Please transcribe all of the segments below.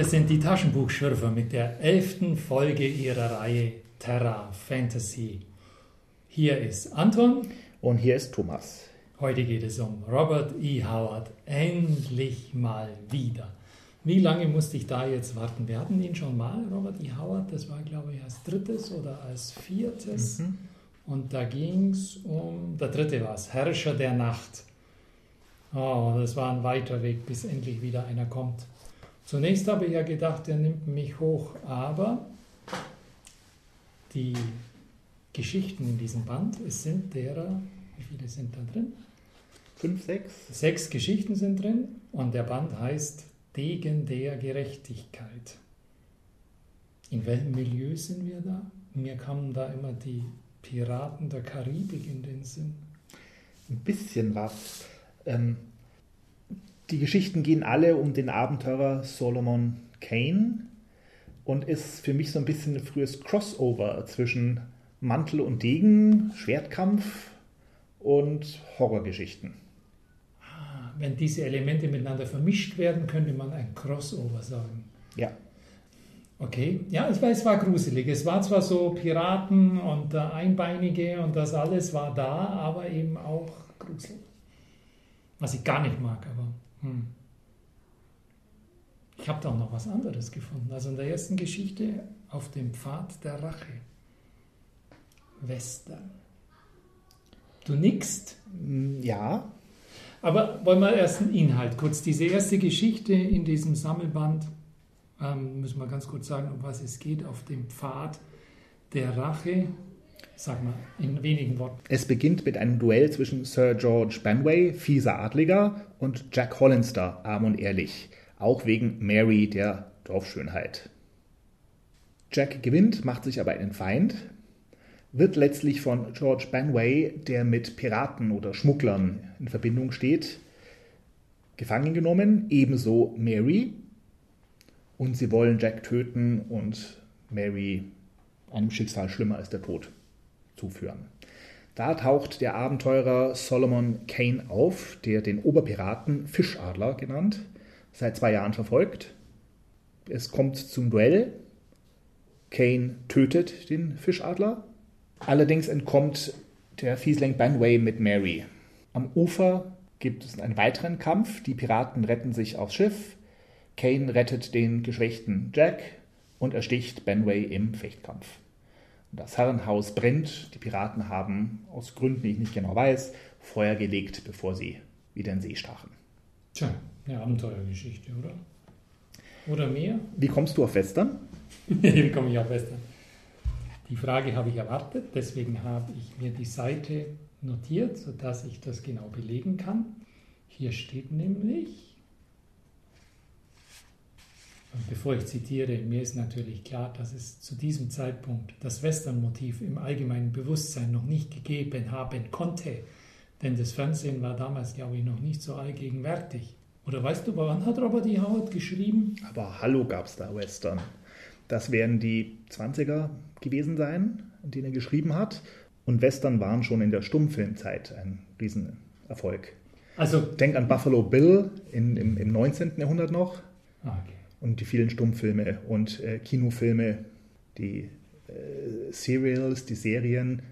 Hier sind die Taschenbuchschürfer mit der elften Folge ihrer Reihe Terra Fantasy. Hier ist Anton. Und hier ist Thomas. Heute geht es um Robert E. Howard. Endlich mal wieder. Wie lange musste ich da jetzt warten? Wir hatten ihn schon mal, Robert E. Howard. Das war, glaube ich, als drittes oder als viertes. Mhm. Und da ging es um, der dritte war es, Herrscher der Nacht. Oh, das war ein weiter Weg, bis endlich wieder einer kommt. Zunächst habe ich ja gedacht, er nimmt mich hoch, aber die Geschichten in diesem Band, es sind derer, wie viele sind da drin? Fünf, sechs? Sechs Geschichten sind drin und der Band heißt Degen der Gerechtigkeit. In welchem Milieu sind wir da? Mir kamen da immer die Piraten der Karibik in den Sinn. Ein bisschen was. Ähm, die Geschichten gehen alle um den Abenteurer Solomon Kane und ist für mich so ein bisschen ein frühes Crossover zwischen Mantel und Degen, Schwertkampf und Horrorgeschichten. Ah, wenn diese Elemente miteinander vermischt werden, könnte man ein Crossover sagen. Ja. Okay, ja, es war, es war gruselig. Es war zwar so Piraten und äh, Einbeinige und das alles war da, aber eben auch gruselig. Was ich gar nicht mag, aber hm. Ich habe da auch noch was anderes gefunden. Also in der ersten Geschichte auf dem Pfad der Rache. Western. Du nickst? Hm, ja. Aber wollen wir erst den Inhalt kurz. Diese erste Geschichte in diesem Sammelband, ähm, müssen wir ganz kurz sagen, um was es geht, auf dem Pfad der Rache. Sag mal, in wenigen Worten. Es beginnt mit einem Duell zwischen Sir George Benway, fieser Adliger, und Jack Hollister, arm und ehrlich. Auch wegen Mary, der Dorfschönheit. Jack gewinnt, macht sich aber einen Feind, wird letztlich von George Benway, der mit Piraten oder Schmugglern in Verbindung steht, gefangen genommen, ebenso Mary. Und sie wollen Jack töten und Mary einem Schicksal schlimmer als der Tod zuführen. Da taucht der Abenteurer Solomon Kane auf, der den Oberpiraten Fischadler genannt, seit zwei Jahren verfolgt. Es kommt zum Duell. Kane tötet den Fischadler. Allerdings entkommt der Fiesling Banway mit Mary. Am Ufer gibt es einen weiteren Kampf. Die Piraten retten sich aufs Schiff. Kane rettet den geschwächten Jack und ersticht Banway im Fechtkampf. Das Herrenhaus brennt. Die Piraten haben aus Gründen, die ich nicht genau weiß, Feuer gelegt, bevor sie wieder in See stachen. Tja, eine Abenteuergeschichte, oder? Oder mehr? Wie kommst du auf Western? Wie komme ich auf Western? Die Frage habe ich erwartet, deswegen habe ich mir die Seite notiert, sodass ich das genau belegen kann. Hier steht nämlich, bevor ich zitiere, mir ist natürlich klar, dass es zu diesem Zeitpunkt das Western-Motiv im allgemeinen Bewusstsein noch nicht gegeben haben konnte. Denn das Fernsehen war damals, glaube ich, noch nicht so allgegenwärtig. Oder weißt du, wann hat Robert E. Howard geschrieben? Aber hallo gab es da Western. Das werden die 20er gewesen sein, in denen er geschrieben hat. Und Western waren schon in der Stummfilmzeit ein Riesenerfolg. Also, Denk an Buffalo Bill in, im, im 19. Jahrhundert noch. Ah, okay und die vielen Stummfilme und äh, Kinofilme, die äh, Serials, die Serien,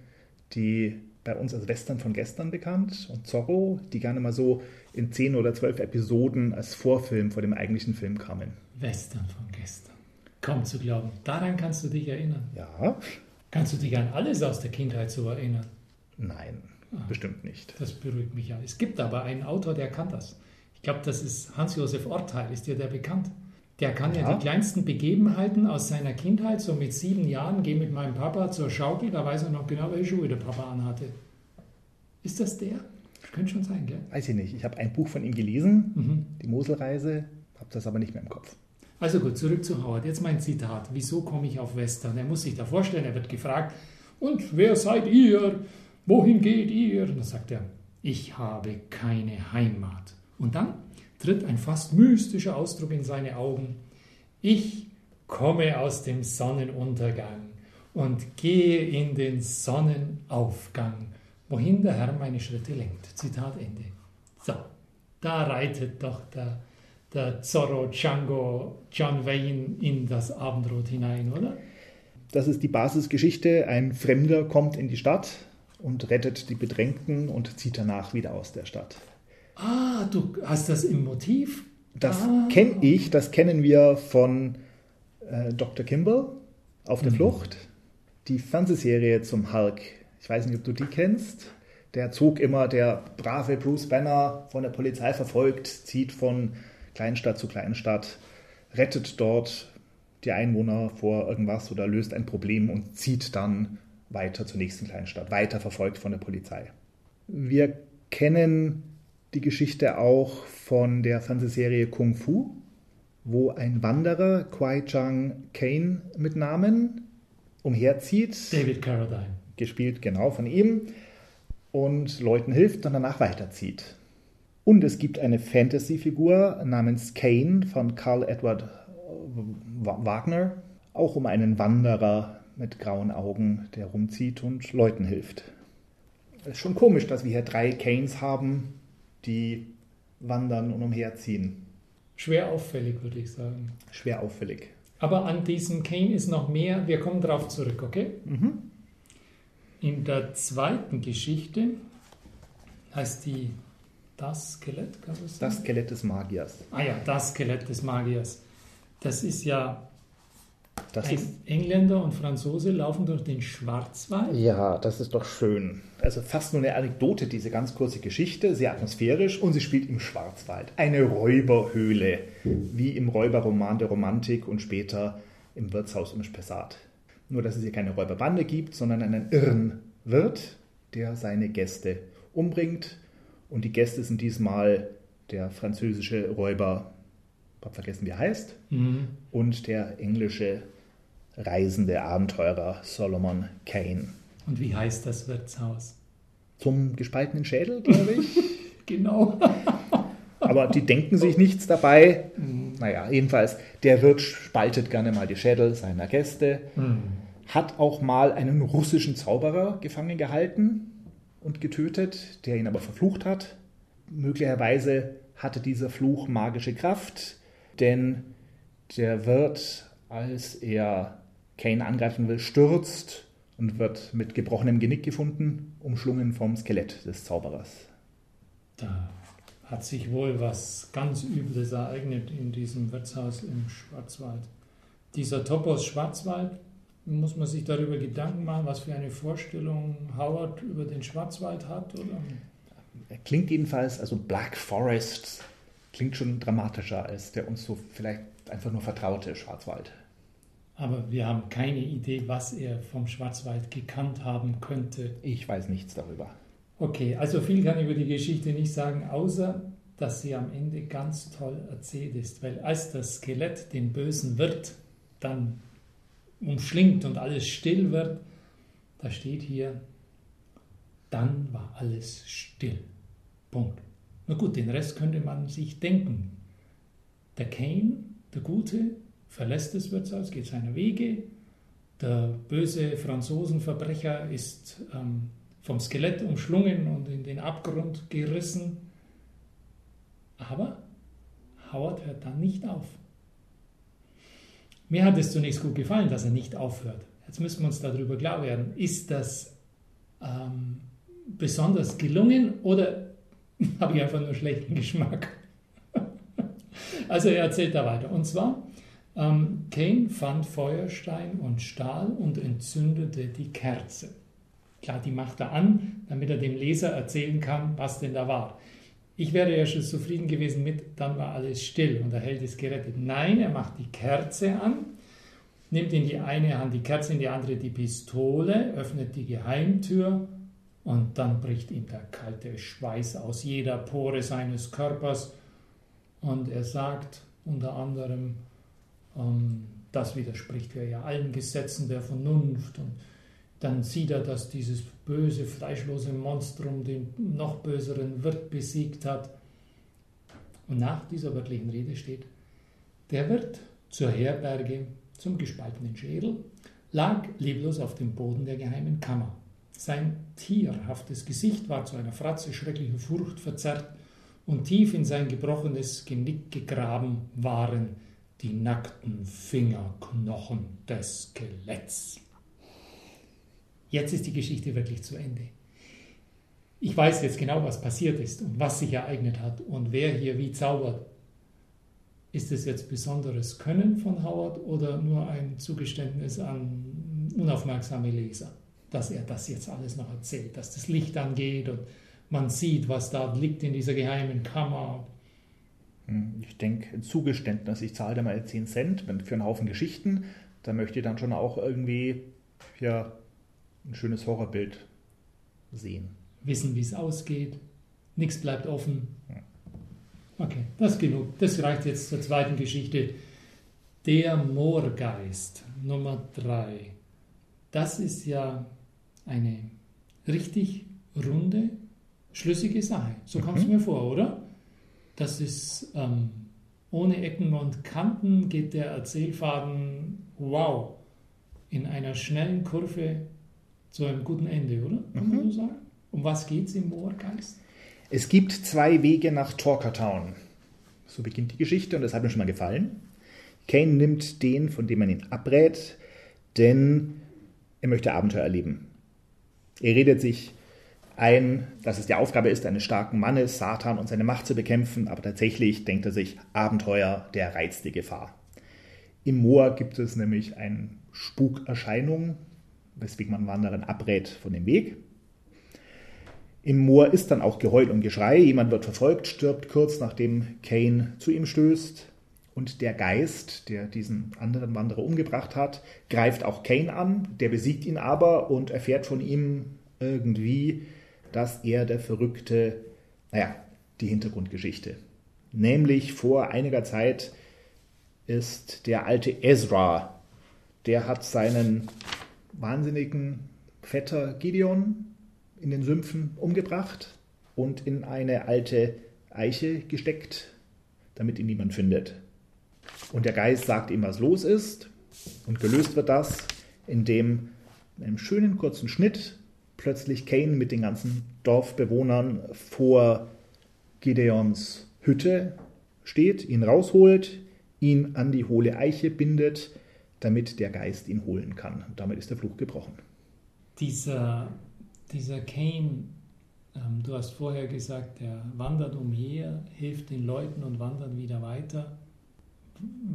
die bei uns als Western von gestern bekannt und Zorro, die gerne mal so in zehn oder zwölf Episoden als Vorfilm vor dem eigentlichen Film kamen. Western von gestern. Kaum zu glauben. Daran kannst du dich erinnern. Ja. Kannst du dich an alles aus der Kindheit so erinnern? Nein, ah, bestimmt nicht. Das beruhigt mich ja. Es gibt aber einen Autor, der kann das. Ich glaube, das ist Hans-Josef Orteil. Ist dir der bekannt? Der kann ja. ja. die kleinsten Begebenheiten aus seiner Kindheit, so mit sieben Jahren, gehe mit meinem Papa zur Schaukel, da weiß er noch genau, welche Schuhe der Papa anhatte. Ist das der? Könnte schon sein, gell? Weiß ich nicht. Ich habe ein Buch von ihm gelesen, mhm. die Moselreise, habe das aber nicht mehr im Kopf. Also gut, zurück zu Howard. Jetzt mein Zitat. Wieso komme ich auf Western? Er muss sich da vorstellen, er wird gefragt, und wer seid ihr? Wohin geht ihr? Und dann sagt er, ich habe keine Heimat. Und dann tritt ein fast mystischer Ausdruck in seine Augen. Ich komme aus dem Sonnenuntergang und gehe in den Sonnenaufgang, wohin der Herr meine Schritte lenkt. Zitat Ende. So, da reitet doch der der Zorro, Django, John Wayne in das Abendrot hinein, oder? Das ist die Basisgeschichte. Ein Fremder kommt in die Stadt und rettet die Bedrängten und zieht danach wieder aus der Stadt. Ah, du hast das im Motiv? Das ah. kenne ich, das kennen wir von äh, Dr. Kimball auf der mhm. Flucht. Die Fernsehserie zum Hulk. Ich weiß nicht, ob du die kennst. Der zog immer, der brave Bruce Banner von der Polizei verfolgt, zieht von Kleinstadt zu Kleinstadt, rettet dort die Einwohner vor irgendwas oder löst ein Problem und zieht dann weiter zur nächsten Kleinstadt, weiter verfolgt von der Polizei. Wir kennen die Geschichte auch von der Fernsehserie Kung Fu, wo ein Wanderer, Kwai Chang Kane mit Namen, umherzieht. David Carradine. Gespielt genau von ihm und Leuten hilft und danach weiterzieht. Und es gibt eine Fantasy-Figur namens Kane von Carl Edward Wagner, auch um einen Wanderer mit grauen Augen, der rumzieht und Leuten hilft. Es ist schon komisch, dass wir hier drei Kanes haben, die wandern und umherziehen. Schwer auffällig, würde ich sagen. Schwer auffällig. Aber an diesem Kane ist noch mehr. Wir kommen darauf zurück, okay? Mhm. In der zweiten Geschichte heißt die Das Skelett, kann sagen? Das Skelett des Magiers. Ah ja, das Skelett des Magiers. Das ist ja das ist, Engländer und Franzose laufen durch den Schwarzwald. Ja, das ist doch schön. Also fast nur eine Anekdote, diese ganz kurze Geschichte, sehr atmosphärisch und sie spielt im Schwarzwald. Eine Räuberhöhle, wie im Räuberroman der Romantik und später im Wirtshaus im Spessart. Nur, dass es hier keine Räuberbande gibt, sondern einen irren Wirt, der seine Gäste umbringt. Und die Gäste sind diesmal der französische Räuber habe vergessen, wie er heißt, mhm. und der englische reisende Abenteurer Solomon Kane. Und wie heißt das Wirtshaus? Zum gespaltenen Schädel, glaube ich. genau. Aber die denken sich nichts dabei. Mhm. Naja, jedenfalls, der Wirt spaltet gerne mal die Schädel seiner Gäste, mhm. hat auch mal einen russischen Zauberer gefangen gehalten und getötet, der ihn aber verflucht hat. Möglicherweise hatte dieser Fluch magische Kraft denn der wird, als er Kane angreifen will, stürzt und wird mit gebrochenem Genick gefunden, umschlungen vom Skelett des Zauberers. Da hat sich wohl was ganz Übles ereignet in diesem Wirtshaus im Schwarzwald. Dieser Topos Schwarzwald, muss man sich darüber Gedanken machen, was für eine Vorstellung Howard über den Schwarzwald hat? Oder? Er klingt jedenfalls, also Black Forest klingt schon dramatischer als der uns so vielleicht einfach nur vertraute Schwarzwald. Aber wir haben keine Idee, was er vom Schwarzwald gekannt haben könnte. Ich weiß nichts darüber. Okay, also viel kann ich über die Geschichte nicht sagen, außer dass sie am Ende ganz toll erzählt ist. Weil als das Skelett den bösen Wirt dann umschlingt und alles still wird, da steht hier, dann war alles still. Punkt. Na gut, den Rest könnte man sich denken. Der Kane, der Gute, verlässt das Wirtshaus, geht seiner Wege. Der böse Franzosenverbrecher ist ähm, vom Skelett umschlungen und in den Abgrund gerissen. Aber Howard hört dann nicht auf. Mir hat es zunächst gut gefallen, dass er nicht aufhört. Jetzt müssen wir uns darüber klar werden, ist das ähm, besonders gelungen oder habe ich einfach nur schlechten Geschmack. also er erzählt da weiter. Und zwar, ähm, Kane fand Feuerstein und Stahl und entzündete die Kerze. Klar, die macht er an, damit er dem Leser erzählen kann, was denn da war. Ich wäre ja schon zufrieden gewesen mit, dann war alles still und der Held ist gerettet. Nein, er macht die Kerze an, nimmt in die eine Hand die Kerze, in die andere die Pistole, öffnet die Geheimtür und dann bricht ihm der kalte Schweiß aus jeder Pore seines Körpers und er sagt unter anderem, das widerspricht ja allen Gesetzen der Vernunft und dann sieht er, dass dieses böse, fleischlose Monstrum den noch böseren Wirt besiegt hat. Und nach dieser wörtlichen Rede steht, der Wirt zur Herberge zum gespaltenen Schädel lag leblos auf dem Boden der geheimen Kammer. Sein tierhaftes Gesicht war zu einer Fratze schrecklicher Furcht verzerrt und tief in sein gebrochenes Genick gegraben waren die nackten Fingerknochen des Skeletts. Jetzt ist die Geschichte wirklich zu Ende. Ich weiß jetzt genau, was passiert ist und was sich ereignet hat und wer hier wie zaubert. Ist es jetzt besonderes Können von Howard oder nur ein Zugeständnis an unaufmerksame Leser, dass er das jetzt alles noch erzählt, dass das Licht angeht und man sieht, was da liegt in dieser geheimen Kammer? Hm, ich denke, ein Zugeständnis. Ich zahle da mal 10 Cent für einen Haufen Geschichten. Da möchte ich dann schon auch irgendwie ja, ein schönes Horrorbild sehen. Wissen, wie es ausgeht. Nichts bleibt offen. Okay, das ist genug. Das reicht jetzt zur zweiten Geschichte. Der Moorgeist Nummer 3. Das ist ja eine richtig runde, schlüssige Sache. So mhm. kam es mir vor, oder? Das ist ähm, ohne Ecken und Kanten geht der Erzählfaden, wow, in einer schnellen Kurve zu einem guten Ende, oder? Kann man mhm. so sagen? Um was geht es im Moorgeist? Es gibt zwei Wege nach Talkertown. So beginnt die Geschichte und das hat mir schon mal gefallen. Kane nimmt den, von dem man ihn abrät, denn er möchte Abenteuer erleben. Er redet sich ein, dass es die Aufgabe ist, eines starken Mannes, Satan und seine Macht zu bekämpfen, aber tatsächlich denkt er sich, Abenteuer, der Reiz, die Gefahr. Im Moor gibt es nämlich eine Spukerscheinung, weswegen man Wanderern abrät von dem Weg. Im Moor ist dann auch Geheul und Geschrei, jemand wird verfolgt, stirbt kurz nachdem Kane zu ihm stößt und der Geist, der diesen anderen Wanderer umgebracht hat, greift auch Kane an, der besiegt ihn aber und erfährt von ihm irgendwie, dass er der verrückte, naja, die Hintergrundgeschichte. Nämlich vor einiger Zeit ist der alte Ezra, der hat seinen wahnsinnigen Vetter Gideon in den Sümpfen umgebracht und in eine alte Eiche gesteckt, damit ihn niemand findet. Und der Geist sagt ihm, was los ist, und gelöst wird das, indem in einem schönen kurzen Schnitt plötzlich Kane mit den ganzen Dorfbewohnern vor Gideons Hütte steht, ihn rausholt, ihn an die hohle Eiche bindet, damit der Geist ihn holen kann. Und damit ist der Fluch gebrochen. Dieser, dieser Kane, ähm, du hast vorher gesagt, der wandert umher, hilft den Leuten und wandert wieder weiter.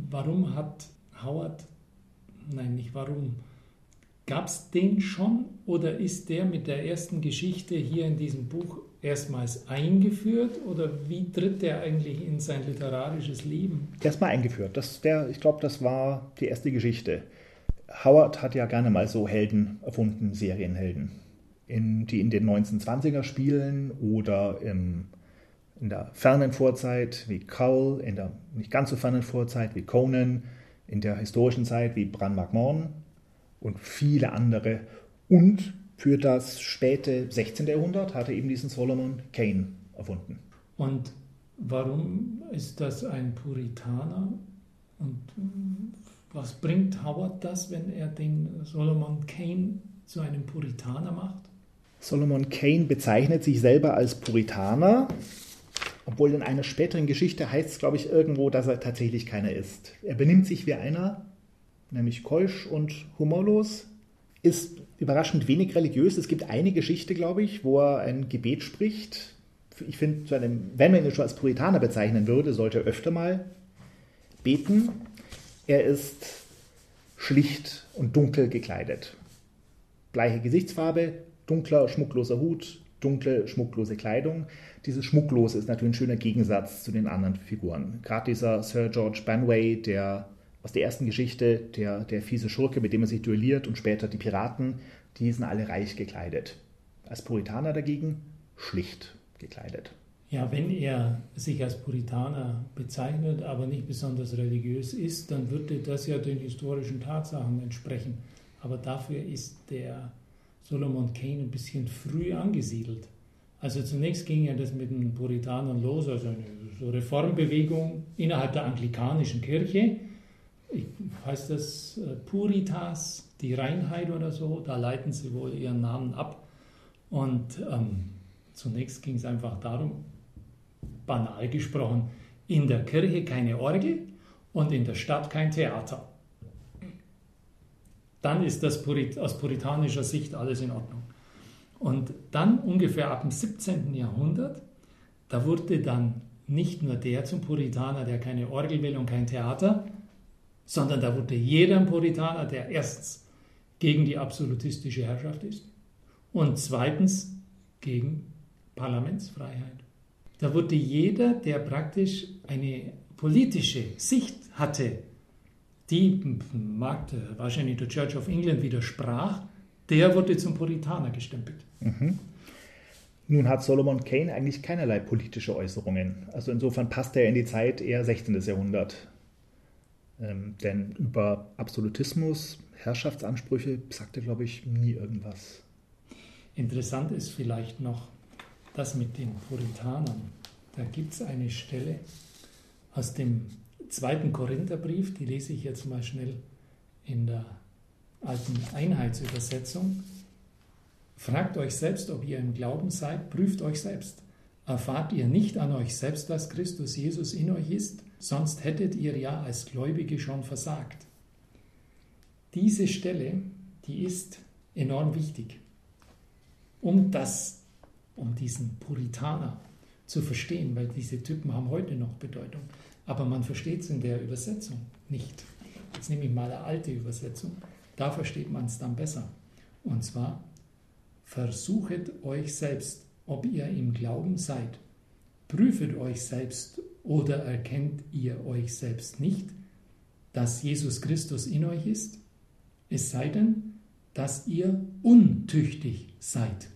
Warum hat Howard, nein, nicht warum, Gab es den schon oder ist der mit der ersten Geschichte hier in diesem Buch erstmals eingeführt oder wie tritt der eigentlich in sein literarisches Leben? Erstmal eingeführt. Das der, ich glaube, das war die erste Geschichte. Howard hat ja gerne mal so Helden erfunden, Serienhelden, in, die in den 1920er spielen oder im, in der fernen Vorzeit wie Cull, in der nicht ganz so fernen Vorzeit wie Conan, in der historischen Zeit wie Bran McMahon und viele andere. Und für das späte 16. Jahrhundert hatte eben diesen Solomon Kane erfunden. Und warum ist das ein Puritaner? Und was bringt Howard das, wenn er den Solomon Kane zu einem Puritaner macht? Solomon Kane bezeichnet sich selber als Puritaner, obwohl in einer späteren Geschichte heißt es, glaube ich, irgendwo, dass er tatsächlich keiner ist. Er benimmt sich wie einer, nämlich keusch und humorlos, ist überraschend wenig religiös. Es gibt eine Geschichte, glaube ich, wo er ein Gebet spricht. Ich finde, wenn man ihn schon als Puritaner bezeichnen würde, sollte er öfter mal beten. Er ist schlicht und dunkel gekleidet. Gleiche Gesichtsfarbe, dunkler, schmuckloser Hut, dunkle, schmucklose Kleidung. Dieses Schmucklose ist natürlich ein schöner Gegensatz zu den anderen Figuren. Gerade dieser Sir George Banway, der aus der ersten Geschichte, der, der fiese Schurke, mit dem er sich duelliert und später die Piraten, die sind alle reich gekleidet. Als Puritaner dagegen schlicht gekleidet. Ja, wenn er sich als Puritaner bezeichnet, aber nicht besonders religiös ist, dann würde das ja den historischen Tatsachen entsprechen. Aber dafür ist der Solomon Kane ein bisschen früh angesiedelt. Also zunächst ging ja das mit den Puritanern los, also eine Reformbewegung innerhalb der anglikanischen Kirche heißt das äh, Puritas, die Reinheit oder so, da leiten sie wohl ihren Namen ab. Und ähm, zunächst ging es einfach darum, banal gesprochen, in der Kirche keine Orgel und in der Stadt kein Theater. Dann ist das aus puritanischer Sicht alles in Ordnung. Und dann ungefähr ab dem 17. Jahrhundert, da wurde dann nicht nur der zum Puritaner, der keine Orgel will und kein Theater, sondern da wurde jeder ein Puritaner, der erstens gegen die absolutistische Herrschaft ist und zweitens gegen Parlamentsfreiheit. Da wurde jeder, der praktisch eine politische Sicht hatte, die mag wahrscheinlich der Church of England widersprach, der wurde zum Puritaner gestempelt. Mhm. Nun hat Solomon Kane eigentlich keinerlei politische Äußerungen. Also insofern passt er in die Zeit eher 16. Jahrhundert. Ähm, denn über Absolutismus, Herrschaftsansprüche sagt er, glaube ich, nie irgendwas. Interessant ist vielleicht noch das mit den Puritanern. Da gibt es eine Stelle aus dem zweiten Korintherbrief, die lese ich jetzt mal schnell in der alten Einheitsübersetzung. Fragt euch selbst, ob ihr im Glauben seid, prüft euch selbst. Erfahrt ihr nicht an euch selbst, dass Christus Jesus in euch ist? Sonst hättet ihr ja als Gläubige schon versagt. Diese Stelle, die ist enorm wichtig, um das, um diesen Puritaner zu verstehen, weil diese Typen haben heute noch Bedeutung. Aber man versteht es in der Übersetzung nicht. Jetzt nehme ich mal eine alte Übersetzung. Da versteht man es dann besser. Und zwar, versuchet euch selbst, ob ihr im Glauben seid. Prüfet euch selbst oder erkennt ihr euch selbst nicht, dass Jesus Christus in euch ist, es sei denn, dass ihr untüchtig seid.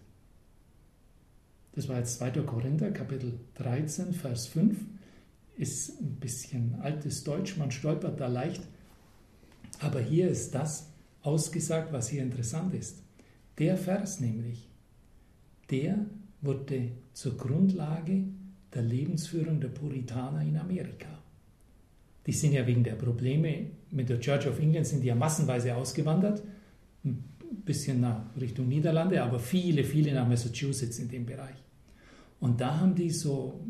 Das war jetzt 2. Korinther, Kapitel 13, Vers 5. Ist ein bisschen altes Deutsch, man stolpert da leicht. Aber hier ist das, ausgesagt, was hier interessant ist. Der Vers nämlich, der wurde zur Grundlage der Lebensführung der Puritaner in Amerika. Die sind ja wegen der Probleme mit der Church of England sind die ja massenweise ausgewandert, ein bisschen nach Richtung Niederlande, aber viele, viele nach Massachusetts in dem Bereich. Und da haben die so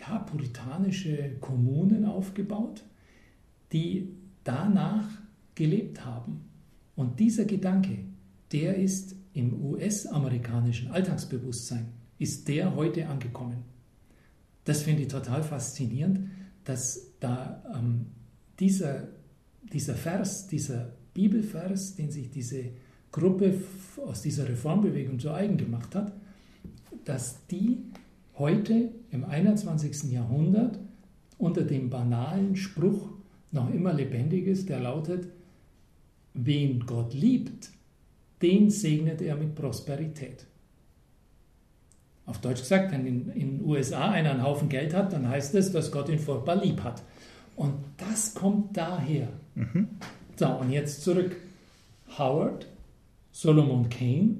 ja, puritanische Kommunen aufgebaut, die danach gelebt haben. Und dieser Gedanke, der ist im US-amerikanischen Alltagsbewusstsein, ist der heute angekommen. Das finde ich total faszinierend, dass da ähm, dieser, dieser Vers, dieser Bibelvers, den sich diese Gruppe aus dieser Reformbewegung zu eigen gemacht hat, dass die heute im 21. Jahrhundert unter dem banalen Spruch noch immer lebendig ist, der lautet, Wen Gott liebt, den segnet er mit Prosperität. Auf Deutsch gesagt, wenn in den USA einer einen Haufen Geld hat, dann heißt es, dass Gott ihn furchtbar lieb hat. Und das kommt daher. Mhm. So, und jetzt zurück. Howard, Solomon Kane.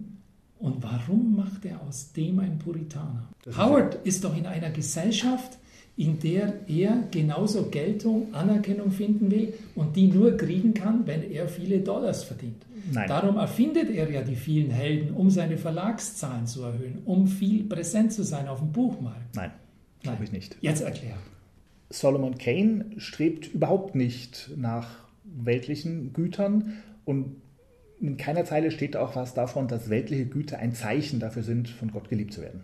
Und warum macht er aus dem einen Puritaner? Howard ist doch in einer Gesellschaft, in der er genauso Geltung, Anerkennung finden will und die nur kriegen kann, wenn er viele Dollars verdient. Nein. Darum erfindet er ja die vielen Helden, um seine Verlagszahlen zu erhöhen, um viel präsent zu sein auf dem Buchmarkt. Nein, glaube ich nicht. Jetzt erklär. Solomon Kane strebt überhaupt nicht nach weltlichen Gütern und in keiner Zeile steht auch was davon, dass weltliche Güter ein Zeichen dafür sind, von Gott geliebt zu werden.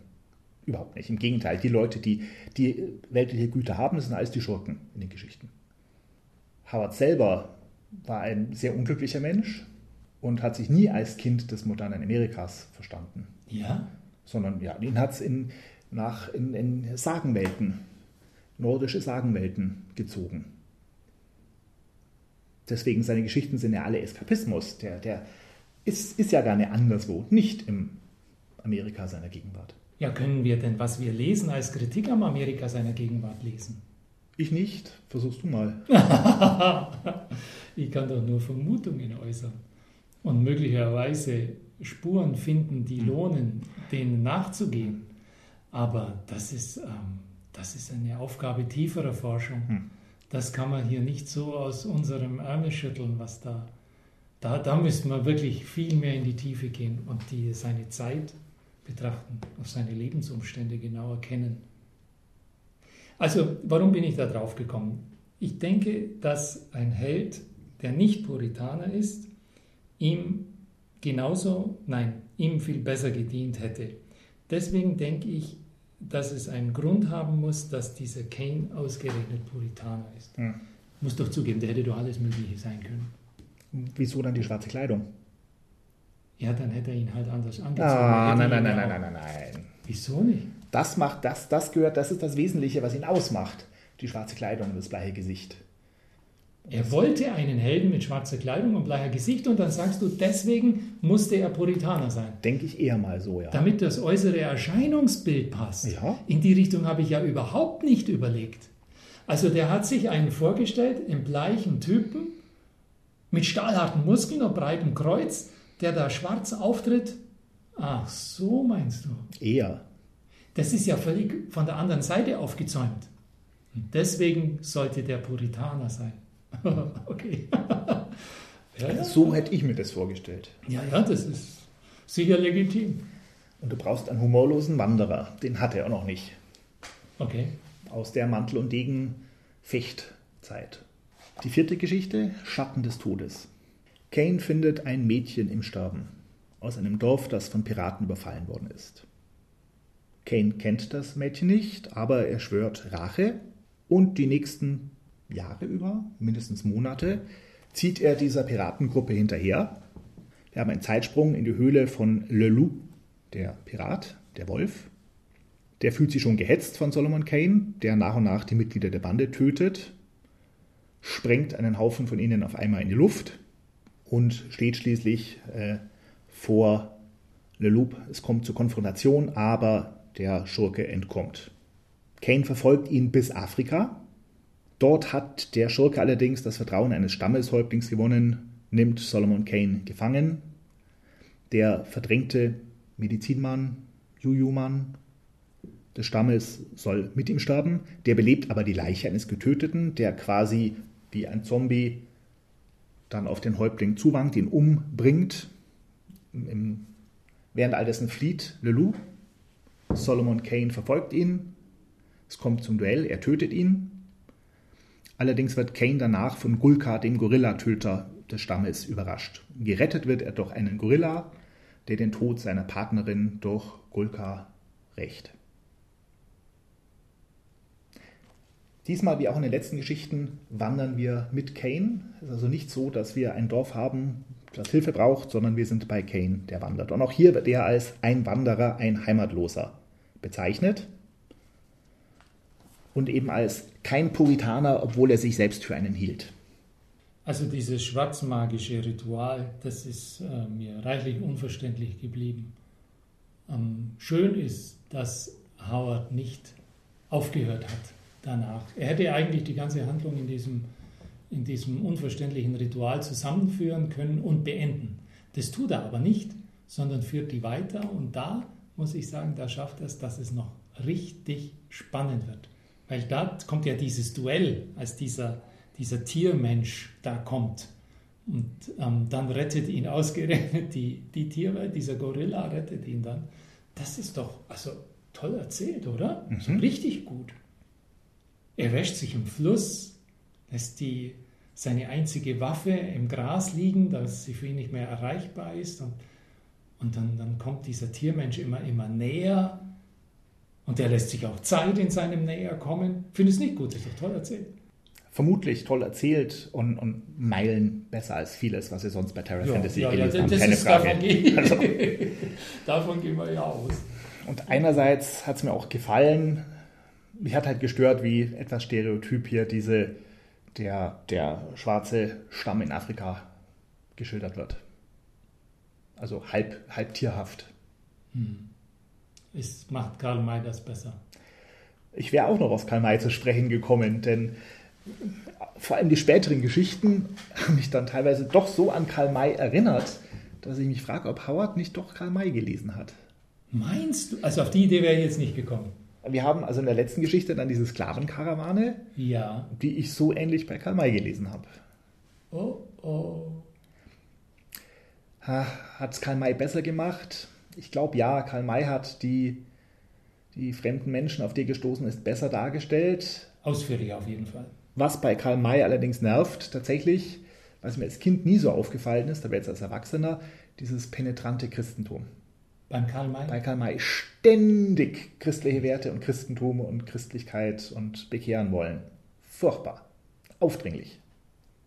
Überhaupt nicht. Im Gegenteil, die Leute, die, die weltliche Güter haben, sind alles die Schurken in den Geschichten. Howard selber war ein sehr unglücklicher Mensch und hat sich nie als Kind des modernen Amerikas verstanden. Ja. Sondern ja, ihn hat es in, in, in Sagenwelten, nordische Sagenwelten gezogen. Deswegen seine Geschichten sind ja alle Eskapismus. Der, der ist, ist ja gar nicht anderswo, nicht im Amerika seiner Gegenwart. Ja, können wir denn, was wir lesen, als Kritik am Amerika seiner Gegenwart lesen? Ich nicht. Versuchst du mal. ich kann doch nur Vermutungen äußern und möglicherweise Spuren finden, die hm. lohnen, denen nachzugehen. Aber das ist, ähm, das ist eine Aufgabe tieferer Forschung. Hm. Das kann man hier nicht so aus unserem Ärmel schütteln, was da. Da, da müsste man wirklich viel mehr in die Tiefe gehen und die, seine Zeit betrachten, auf seine Lebensumstände genauer kennen. Also, warum bin ich da drauf gekommen? Ich denke, dass ein Held, der nicht Puritaner ist, ihm genauso, nein, ihm viel besser gedient hätte. Deswegen denke ich, dass es einen Grund haben muss, dass dieser Kane ausgerechnet Puritaner ist. Hm. Muss doch zugeben, der hätte doch alles Mögliche sein können. Wieso dann die schwarze Kleidung? Ja, dann hätte er ihn halt anders angezogen. Ah, nein, nein, nein, nein, nein, nein, nein. Wieso nicht? Das macht, das, das gehört, das ist das Wesentliche, was ihn ausmacht. Die schwarze Kleidung und das bleiche Gesicht. Er wollte einen Helden mit schwarzer Kleidung und bleicher Gesicht und dann sagst du, deswegen musste er Puritaner sein. Denke ich eher mal so, ja. Damit das äußere Erscheinungsbild passt. Ja. In die Richtung habe ich ja überhaupt nicht überlegt. Also der hat sich einen vorgestellt im bleichen Typen mit stahlharten Muskeln und breitem Kreuz, der da schwarz auftritt. Ach, so meinst du? Eher. Das ist ja völlig von der anderen Seite aufgezäumt. Und deswegen sollte der Puritaner sein. okay. ja, ja. So hätte ich mir das vorgestellt. Ja, ja, das ist sicher legitim. Und du brauchst einen humorlosen Wanderer. Den hat er auch noch nicht. Okay. Aus der Mantel- und Degen-Fechtzeit. Die vierte Geschichte, Schatten des Todes. Kane findet ein Mädchen im Sterben. Aus einem Dorf, das von Piraten überfallen worden ist. Kane kennt das Mädchen nicht, aber er schwört Rache und die nächsten Jahre über, mindestens Monate, zieht er dieser Piratengruppe hinterher. Wir haben einen Zeitsprung in die Höhle von Le Loup, der Pirat, der Wolf. Der fühlt sich schon gehetzt von Solomon Kane, der nach und nach die Mitglieder der Bande tötet, sprengt einen Haufen von ihnen auf einmal in die Luft und steht schließlich äh, vor Le Loup. Es kommt zur Konfrontation, aber der Schurke entkommt. Kane verfolgt ihn bis Afrika, Dort hat der Schurke allerdings das Vertrauen eines Stammeshäuptlings gewonnen, nimmt Solomon Kane gefangen. Der verdrängte Medizinmann, Juju-Mann des Stammes soll mit ihm sterben. Der belebt aber die Leiche eines Getöteten, der quasi wie ein Zombie dann auf den Häuptling zuwankt, ihn umbringt. Im, während all dessen flieht Lelou. Solomon Kane verfolgt ihn. Es kommt zum Duell, er tötet ihn. Allerdings wird Kane danach von Gulka, dem Gorillatöter des Stammes, überrascht. Gerettet wird er durch einen Gorilla, der den Tod seiner Partnerin durch Gulka rächt. Diesmal, wie auch in den letzten Geschichten, wandern wir mit Kane. Es ist also nicht so, dass wir ein Dorf haben, das Hilfe braucht, sondern wir sind bei Kane, der wandert. Und auch hier wird er als ein Wanderer, ein Heimatloser bezeichnet und eben als kein Puritaner, obwohl er sich selbst für einen hielt. Also dieses schwarzmagische Ritual, das ist äh, mir reichlich unverständlich geblieben. Ähm, schön ist, dass Howard nicht aufgehört hat danach. Er hätte eigentlich die ganze Handlung in diesem, in diesem unverständlichen Ritual zusammenführen können und beenden. Das tut er aber nicht, sondern führt die weiter und da muss ich sagen, da schafft er es, dass es noch richtig spannend wird. Weil da kommt ja dieses Duell, als dieser, dieser Tiermensch da kommt. Und ähm, dann rettet ihn ausgerechnet die, die Tiere, dieser Gorilla rettet ihn dann. Das ist doch also toll erzählt, oder? Mhm. So richtig gut. Er wäscht sich im Fluss, lässt die, seine einzige Waffe im Gras liegen, dass sie für ihn nicht mehr erreichbar ist. Und, und dann, dann kommt dieser Tiermensch immer, immer näher und der lässt sich auch Zeit in seinem Näherkommen. Finde es nicht gut, ist doch toll erzählt. Vermutlich toll erzählt und, und Meilen besser als vieles, was wir sonst bei Terra ja, Fantasy ja, gelesen ja, haben. Keine Frage. Davon, gehen, also. davon gehen wir ja aus. Und einerseits hat es mir auch gefallen, mich hat halt gestört, wie etwas stereotyp hier diese, der, der schwarze Stamm in Afrika geschildert wird. Also halb, halb tierhaft. Hm ist, macht Karl May das besser. Ich wäre auch noch auf Karl May zu sprechen gekommen, denn vor allem die späteren Geschichten haben mich dann teilweise doch so an Karl May erinnert, dass ich mich frage, ob Howard nicht doch Karl May gelesen hat. Meinst du? Also auf die Idee wäre ich jetzt nicht gekommen. Wir haben also in der letzten Geschichte dann diese Sklavenkarawane, ja. die ich so ähnlich bei Karl May gelesen habe. Oh, oh. Hat es Karl May besser gemacht? ich glaube ja, Karl May hat die, die fremden Menschen, auf die gestoßen ist, besser dargestellt. Ausführlich auf jeden Fall. Was bei Karl May allerdings nervt, tatsächlich, was mir als Kind nie so aufgefallen ist, aber jetzt als Erwachsener, dieses penetrante Christentum. Beim Karl May? Bei Karl May ständig christliche Werte und Christentum und Christlichkeit und bekehren wollen. Furchtbar. Aufdringlich.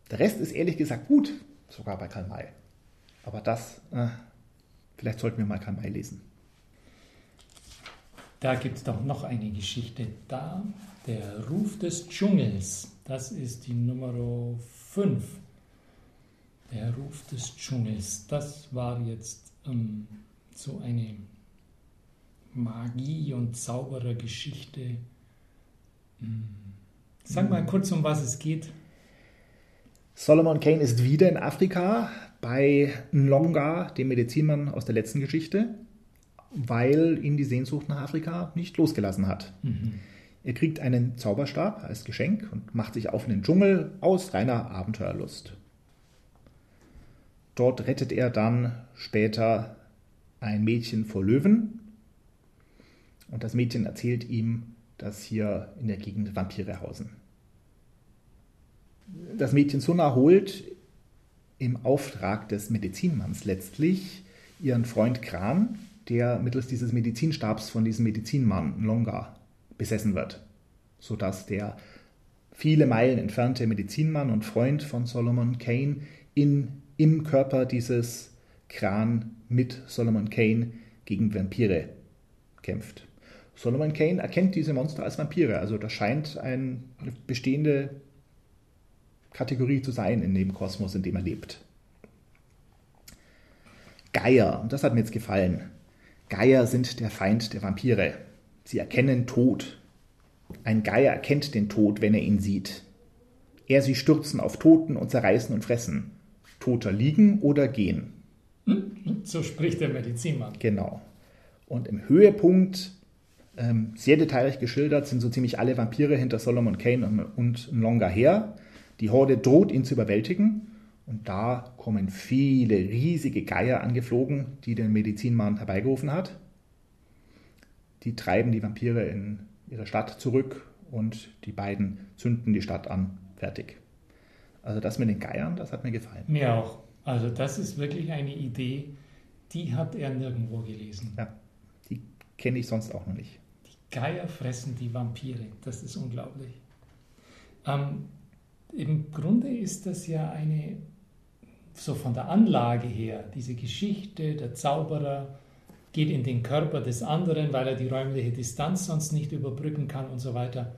Der Rest ist ehrlich gesagt gut, sogar bei Karl May. Aber das, äh, vielleicht sollten wir mal Karl May lesen. Da gibt es doch noch eine Geschichte. Da, der Ruf des Dschungels. Das ist die Nummer 5. Der Ruf des Dschungels. Das war jetzt ähm, so eine Magie- und Zauberergeschichte. Hm. Sag mal kurz, um was es geht. Solomon Kane ist wieder in Afrika bei Nlonga, dem Medizinmann aus der letzten Geschichte, weil ihn die Sehnsucht nach Afrika nicht losgelassen hat. Mhm. Er kriegt einen Zauberstab als Geschenk und macht sich auf in den Dschungel aus reiner Abenteuerlust. Dort rettet er dann später ein Mädchen vor Löwen und das Mädchen erzählt ihm, dass hier in der Gegend Vampire hausen. Das Mädchen Sunna holt im Auftrag des Medizinmanns letztlich ihren Freund Kran, der mittels dieses Medizinstabs von diesem Medizinmann Longa besessen wird, sodass der viele Meilen entfernte Medizinmann und Freund von Solomon Kane in, im Körper dieses Kran mit Solomon Kane gegen Vampire kämpft. Solomon Kane erkennt diese Monster als Vampire, also das scheint eine bestehende Kategorie zu sein in dem Kosmos, in dem er lebt. Geier, und das hat mir jetzt gefallen. Geier sind der Feind der Vampire. Sie erkennen Tod. Ein Geier erkennt den Tod, wenn er ihn sieht. Er sie stürzen auf Toten und zerreißen und fressen. Toter liegen oder gehen. Hm? So spricht der Medizinmann. Genau. Und im Höhepunkt, ähm, sehr detailreich geschildert, sind so ziemlich alle Vampire hinter Solomon Kane und, und Longa her. Die Horde droht ihn zu überwältigen. Und da kommen viele riesige Geier angeflogen, die den Medizinmann herbeigerufen hat. Die treiben die Vampire in ihre Stadt zurück und die beiden zünden die Stadt an. Fertig. Also das mit den Geiern, das hat mir gefallen. Mir auch. Also das ist wirklich eine Idee, die hat er nirgendwo gelesen. Ja, die kenne ich sonst auch noch nicht. Die Geier fressen die Vampire. Das ist unglaublich. Ähm, Im Grunde ist das ja eine, so von der Anlage her, diese Geschichte, der Zauberer geht in den Körper des anderen, weil er die räumliche Distanz sonst nicht überbrücken kann und so weiter.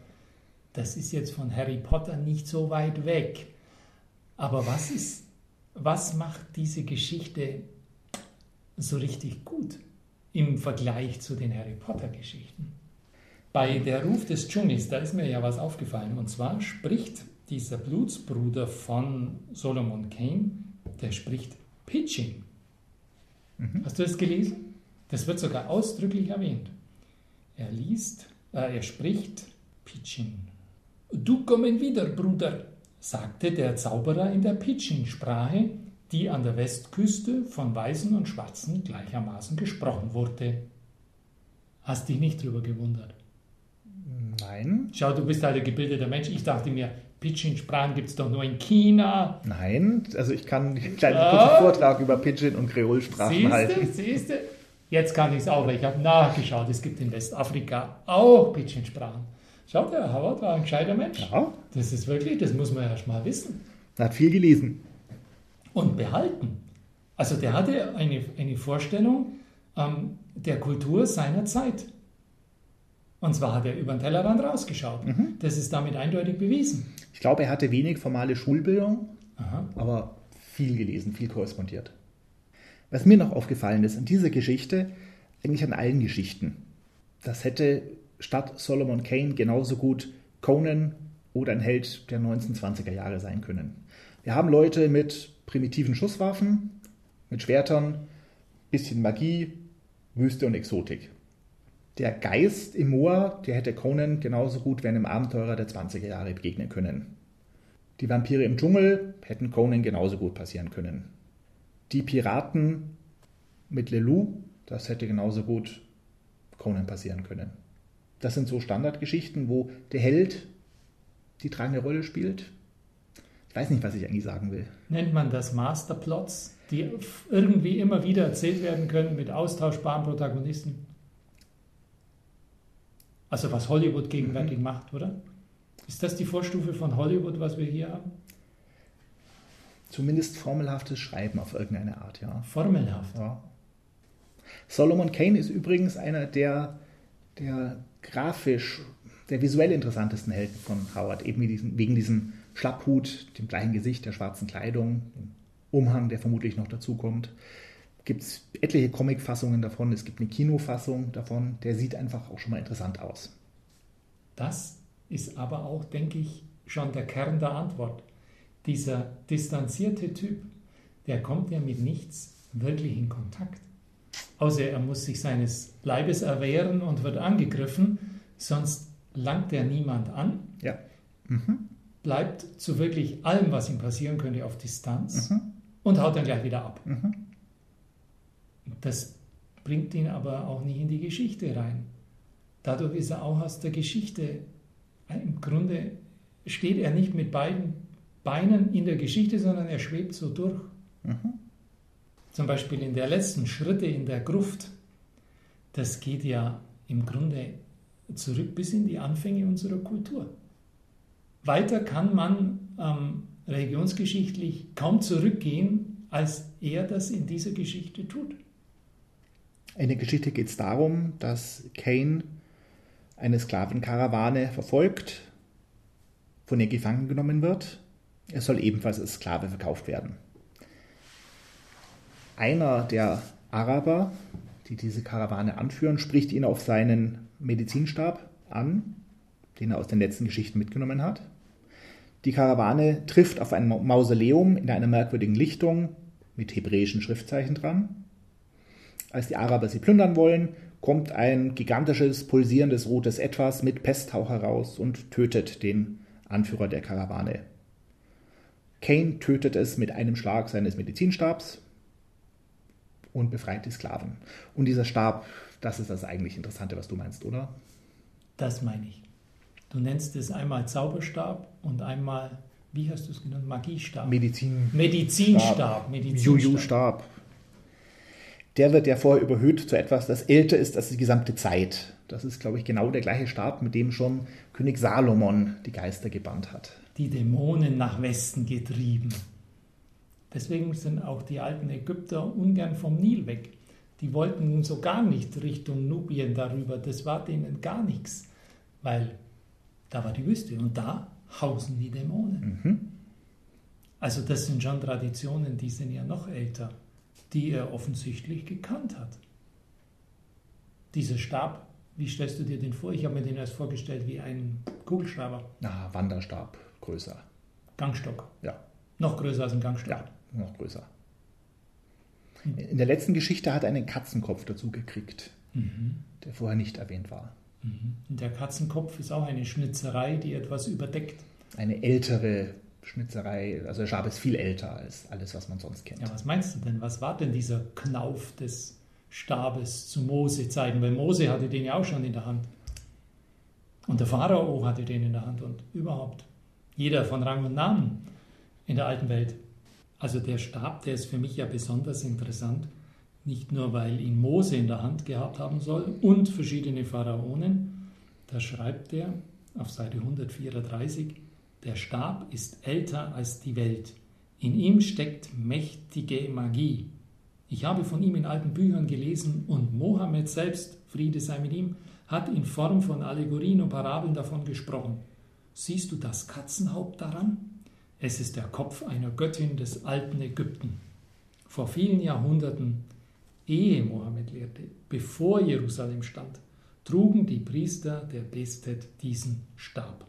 Das ist jetzt von Harry Potter nicht so weit weg. Aber was ist was macht diese Geschichte so richtig gut im Vergleich zu den Harry Potter-Geschichten? Bei Der Ruf des Dschungels, da ist mir ja was aufgefallen. Und zwar spricht dieser Blutsbruder von Solomon Kane, der spricht Pitching. Mhm. Hast du das gelesen? Das wird sogar ausdrücklich erwähnt. Er liest, äh, er spricht Pitching. Du kommen wieder, Bruder, sagte der Zauberer in der Pidgin-Sprache, die an der Westküste von Weißen und Schwarzen gleichermaßen gesprochen wurde. Hast dich nicht drüber gewundert? Nein. Schau, du bist halt ein gebildeter Mensch. Ich dachte mir, Pidgin-Sprachen gibt es doch nur in China. Nein, also ich kann einen kleinen ah. Vortrag über Pidgin- und Kreolsprachen halten. Siehst du? Jetzt kann ich es auch, weil ich habe nachgeschaut. Es gibt in Westafrika auch Pidgin-Sprachen. Schau, der Howard war ein gescheiter Mensch. Ja. Das ist wirklich, das muss man erst mal wissen. Er hat viel gelesen. Und behalten. Also der hatte eine, eine Vorstellung ähm, der Kultur seiner Zeit. Und zwar hat er über den Tellerrand rausgeschaut. Mhm. Das ist damit eindeutig bewiesen. Ich glaube, er hatte wenig formale Schulbildung, Aha. aber viel gelesen, viel korrespondiert. Was mir noch aufgefallen ist an dieser Geschichte, eigentlich an allen Geschichten, das hätte statt Solomon Kane genauso gut Conan oder ein Held der 1920er Jahre sein können. Wir haben Leute mit primitiven Schusswaffen, mit Schwertern, bisschen Magie, Wüste und Exotik. Der Geist im Moor, der hätte Conan genauso gut wie einem Abenteurer der 20er Jahre begegnen können. Die Vampire im Dschungel hätten Conan genauso gut passieren können. Die Piraten mit Lelou, das hätte genauso gut Conan passieren können. Das sind so Standardgeschichten, wo der Held die tragende Rolle spielt. Ich weiß nicht, was ich eigentlich sagen will. Nennt man das Masterplots, die irgendwie immer wieder erzählt werden können mit austauschbaren Protagonisten? Also was Hollywood gegenwärtig mhm. macht, oder? Ist das die Vorstufe von Hollywood, was wir hier haben? Zumindest formelhaftes Schreiben auf irgendeine Art, ja. Formelhaft. Ja. Solomon Kane ist übrigens einer der, der grafisch, der visuell interessantesten Helden von Howard, eben wegen diesem Schlapphut, dem gleichen Gesicht, der schwarzen Kleidung, dem Umhang, der vermutlich noch dazukommt. Gibt es etliche Comic-Fassungen davon, es gibt eine Kinofassung davon, der sieht einfach auch schon mal interessant aus. Das ist aber auch, denke ich, schon der Kern der Antwort. Dieser distanzierte Typ, der kommt ja mit nichts wirklich in Kontakt. Außer er muss sich seines Leibes erwehren und wird angegriffen, sonst langt er niemand an. Ja. Mhm. Bleibt zu wirklich allem, was ihm passieren könnte, auf Distanz mhm. und haut dann gleich wieder ab. Mhm. Das bringt ihn aber auch nicht in die Geschichte rein. Dadurch ist er auch aus der Geschichte. Im Grunde steht er nicht mit beiden Beinen in der Geschichte, sondern er schwebt so durch. Mhm. Zum Beispiel in der letzten Schritte in der Gruft. Das geht ja im Grunde zurück bis in die Anfänge unserer Kultur. Weiter kann man ähm, religionsgeschichtlich kaum zurückgehen, als er das in dieser Geschichte tut. In der Geschichte geht es darum, dass Cain eine Sklavenkarawane verfolgt, von ihr gefangen genommen wird. Er soll ebenfalls als Sklave verkauft werden. Einer der Araber, die diese Karawane anführen, spricht ihn auf seinen Medizinstab an, den er aus den letzten Geschichten mitgenommen hat. Die Karawane trifft auf ein Mausoleum in einer merkwürdigen Lichtung mit hebräischen Schriftzeichen dran. Als die Araber sie plündern wollen, kommt ein gigantisches, pulsierendes rotes Etwas mit Pesthauch heraus und tötet den Anführer der Karawane. Kane tötet es mit einem Schlag seines Medizinstabs und befreit die Sklaven. Und dieser Stab, das ist das eigentlich Interessante, was du meinst, oder? Das meine ich. Du nennst es einmal Zauberstab und einmal, wie hast du es genannt, Magiestab? Medizin. Medizinstab. Medizinstab. Juju-Stab der wird ja vorher überhöht zu etwas, das älter ist als die gesamte Zeit. Das ist, glaube ich, genau der gleiche Stab, mit dem schon König Salomon die Geister gebannt hat. Die Dämonen nach Westen getrieben. Deswegen sind auch die alten Ägypter ungern vom Nil weg. Die wollten nun so gar nicht Richtung Nubien darüber. Das war denen gar nichts, weil da war die Wüste und da hausen die Dämonen. Mhm. Also das sind schon Traditionen, die sind ja noch älter die er offensichtlich gekannt hat. Dieser Stab, wie stellst du dir den vor? Ich habe mir den erst vorgestellt wie ein Kugelschreiber. Na, Wanderstab, größer. Gangstock. Ja. Noch größer als ein Gangstock. Ja, noch größer. Hm. In der letzten Geschichte hat er einen Katzenkopf dazu gekriegt, mhm. der vorher nicht erwähnt war. Mhm. Der Katzenkopf ist auch eine Schnitzerei, die etwas überdeckt. Eine ältere Schnitzerei, also der Stab ist viel älter als alles, was man sonst kennt. Ja, was meinst du denn? Was war denn dieser Knauf des Stabes zu Mose-Zeiten? Weil Mose hatte den ja auch schon in der Hand. Und der Pharao hatte den in der Hand und überhaupt jeder von Rang und Namen in der alten Welt. Also der Stab, der ist für mich ja besonders interessant, nicht nur weil ihn Mose in der Hand gehabt haben soll und verschiedene Pharaonen. Da schreibt er auf Seite 134, der Stab ist älter als die Welt. In ihm steckt mächtige Magie. Ich habe von ihm in alten Büchern gelesen und Mohammed selbst, Friede sei mit ihm, hat in Form von Allegorien und Parabeln davon gesprochen. Siehst du das Katzenhaupt daran? Es ist der Kopf einer Göttin des alten Ägypten. Vor vielen Jahrhunderten, ehe Mohammed lehrte, bevor Jerusalem stand, trugen die Priester der Bestet diesen Stab.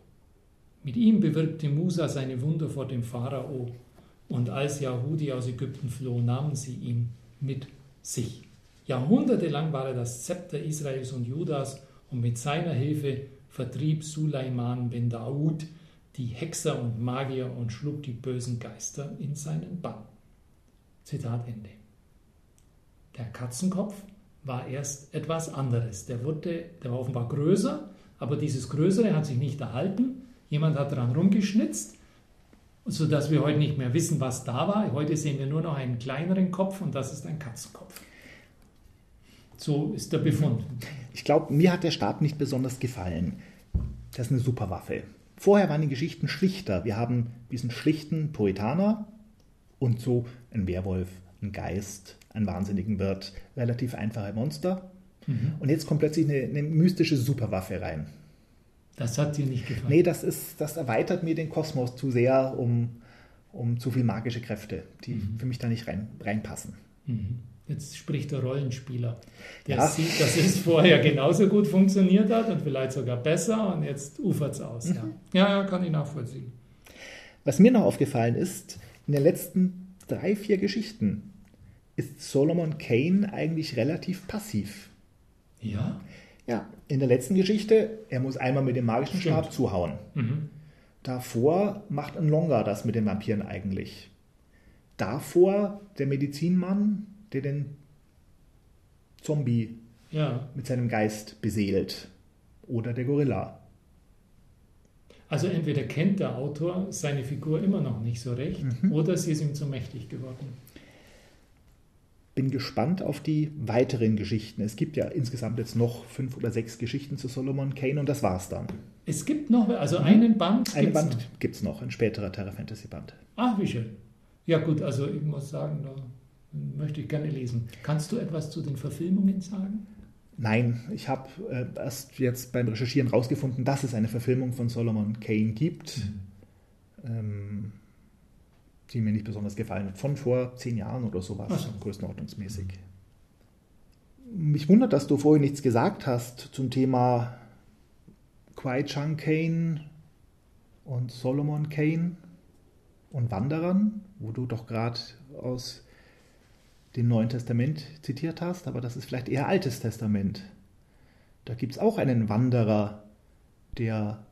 Mit ihm bewirkte Musa seine Wunder vor dem Pharao und als Yahudi aus Ägypten floh, nahmen sie ihn mit sich. Jahrhundertelang war er das Zepter Israels und Judas und mit seiner Hilfe vertrieb Suleiman ben Daud die Hexer und Magier und schlug die bösen Geister in seinen Bann. Zitat Ende. Der Katzenkopf war erst etwas anderes. Der, wurde, der war offenbar größer aber dieses Größere hat sich nicht erhalten. Jemand hat daran rumgeschnitzt, sodass wir heute nicht mehr wissen, was da war. Heute sehen wir nur noch einen kleineren Kopf und das ist ein Katzenkopf. So ist der Befund. Ich glaube, mir hat der Stab nicht besonders gefallen. Das ist eine super Waffe. Vorher waren die Geschichten schlichter. Wir haben diesen schlichten Puritaner und so einen Werwolf, einen Geist, einen wahnsinnigen Wirt, relativ einfache Monster. Mhm. Und jetzt kommt plötzlich eine, eine, mystische Superwaffe rein. Das hat dir nicht gefallen? Nee, das, ist, das erweitert mir den Kosmos zu sehr um, um zu viel magische Kräfte, die mhm. für mich da nicht rein, reinpassen. Mhm. Jetzt spricht der Rollenspieler, der ja. sieht, dass es vorher genauso gut funktioniert hat und vielleicht sogar besser und jetzt ufert es aus. Mhm. Ja. ja, kann ich nachvollziehen. Was mir noch aufgefallen ist, in den letzten drei, vier Geschichten ist Solomon Kane eigentlich relativ passiv. Ja? Ja, in der letzten Geschichte, er muss einmal mit dem magischen Stimmt. Stab zuhauen. Mhm. Davor macht ein Longer das mit den Vampiren eigentlich. Davor der Medizinmann, der den Zombie ja. mit seinem Geist beseelt. Oder der Gorilla. Also entweder kennt der Autor seine Figur immer noch nicht so recht mhm. oder sie ist ihm zu mächtig geworden. Bin gespannt auf die weiteren Geschichten. Es gibt ja insgesamt jetzt noch fünf oder sechs Geschichten zu Solomon Kane und das war's dann. Es gibt noch, also mhm. einen Band. Einen Band gibt es noch, ein späterer Terra Fantasy Band. Ach, wie schön. Ja, gut, also ich muss sagen, da möchte ich gerne lesen. Kannst du etwas zu den Verfilmungen sagen? Nein, ich habe äh, erst jetzt beim Recherchieren herausgefunden, dass es eine Verfilmung von Solomon Kane gibt, mhm. ähm, die mir nicht besonders gefallen hat. Von vor zehn Jahren oder sowas, so. größenordnungsmäßig. Mich wundert, dass du vorhin nichts gesagt hast zum Thema Kwai Chang Kane und Solomon Kane und Wanderern, wo du doch gerade aus dem Neuen Testament zitiert hast, aber das ist vielleicht eher Altes Testament. Da gibt es auch einen Wanderer, der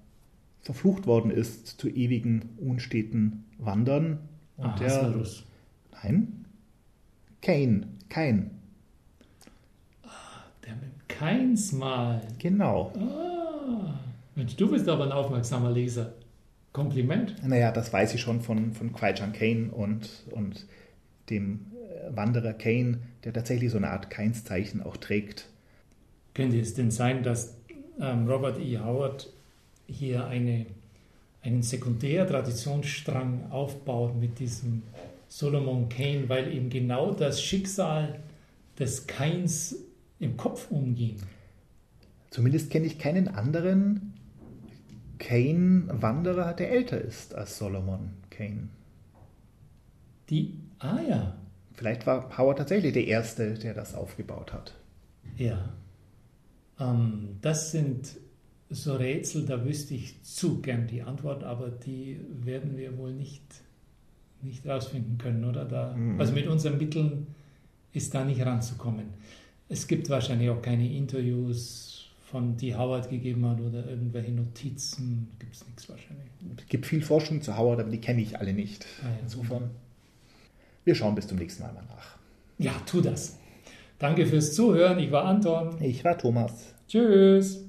verflucht worden ist zu ewigen, unsteten Wandern. Und ah, der. Asperus. Nein. Cain. Kain. Ah, der mit Keins mal. Genau. Ah. Mensch, du bist aber ein aufmerksamer Leser. Kompliment. Naja, das weiß ich schon von, von Kwai Chang Kane und, und dem Wanderer Kane, der tatsächlich so eine Art Keinszeichen auch trägt. Könnte es denn sein, dass ähm, Robert E. Howard hier eine, einen Sekundär-Traditionsstrang aufbaut mit diesem Solomon Kane, weil ihm genau das Schicksal des Kains im Kopf umging? Zumindest kenne ich keinen anderen Kane-Wanderer, der älter ist als Solomon Kane. Die, ah ja, Vielleicht war Howard tatsächlich der Erste, der das aufgebaut hat. Ja. Ähm, das sind so Rätsel, da wüsste ich zu gern die Antwort, aber die werden wir wohl nicht, nicht rausfinden können, oder? Da, mhm. Also mit unseren Mitteln ist da nicht ranzukommen. Es gibt wahrscheinlich auch keine Interviews von die Howard gegeben hat oder irgendwelche Notizen. Gibt es nichts wahrscheinlich. Es gibt viel Forschung zu Howard, aber die kenne ich alle nicht. Ah, ja. Insofern. Wir schauen bis zum nächsten Mal mal nach. Ja, tu das. Danke fürs Zuhören. Ich war Anton. Ich war Thomas. Tschüss.